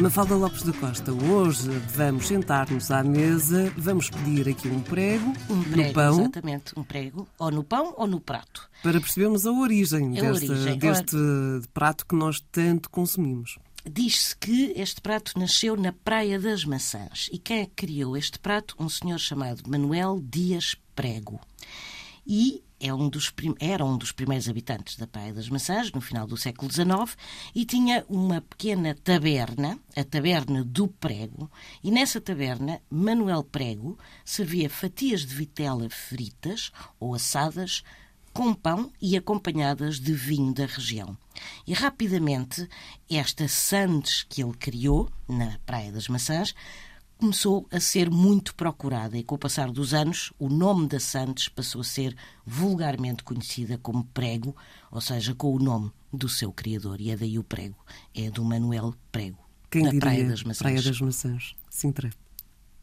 Mafalda Lopes da Costa, hoje vamos sentar-nos à mesa, vamos pedir aqui um prego, um prego, no pão. Exatamente, um prego, ou no pão ou no prato. Para percebermos a origem, a deste, origem. deste prato que nós tanto consumimos. Diz-se que este prato nasceu na Praia das Maçãs. E quem é criou este prato? Um senhor chamado Manuel Dias Prego. E é um dos, era um dos primeiros habitantes da Praia das Maçãs, no final do século XIX, e tinha uma pequena taberna, a Taberna do Prego, e nessa taberna, Manuel Prego servia fatias de vitela fritas ou assadas com pão e acompanhadas de vinho da região. E rapidamente, esta sandes que ele criou na Praia das Maçãs começou a ser muito procurada e, com o passar dos anos, o nome da Santos passou a ser vulgarmente conhecida como Prego, ou seja, com o nome do seu criador. E é daí o Prego. É do Manuel Prego, Quem da diria, Praia das Maçãs. Praia das Maçãs, Sintra.